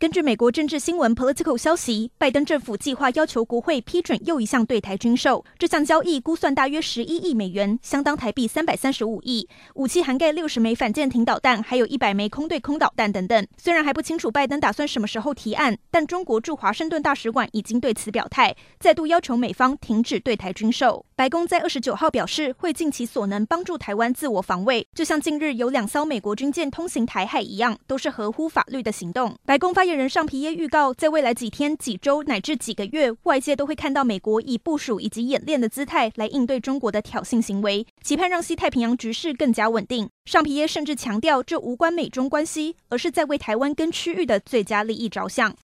根据美国政治新闻 Political 消息，拜登政府计划要求国会批准又一项对台军售，这项交易估算大约十一亿美元，相当台币三百三十五亿。武器涵盖六十枚反舰艇导弹，还有一百枚空对空导弹等等。虽然还不清楚拜登打算什么时候提案，但中国驻华盛顿大使馆已经对此表态，再度要求美方停止对台军售。白宫在二十九号表示，会尽其所能帮助台湾自我防卫，就像近日有两艘美国军舰通行台海一样，都是合乎法律的行动。白宫发猎人尚皮耶预告，在未来几天、几周乃至几个月，外界都会看到美国以部署以及演练的姿态来应对中国的挑衅行为，期盼让西太平洋局势更加稳定。尚皮耶甚至强调，这无关美中关系，而是在为台湾跟区域的最佳利益着想。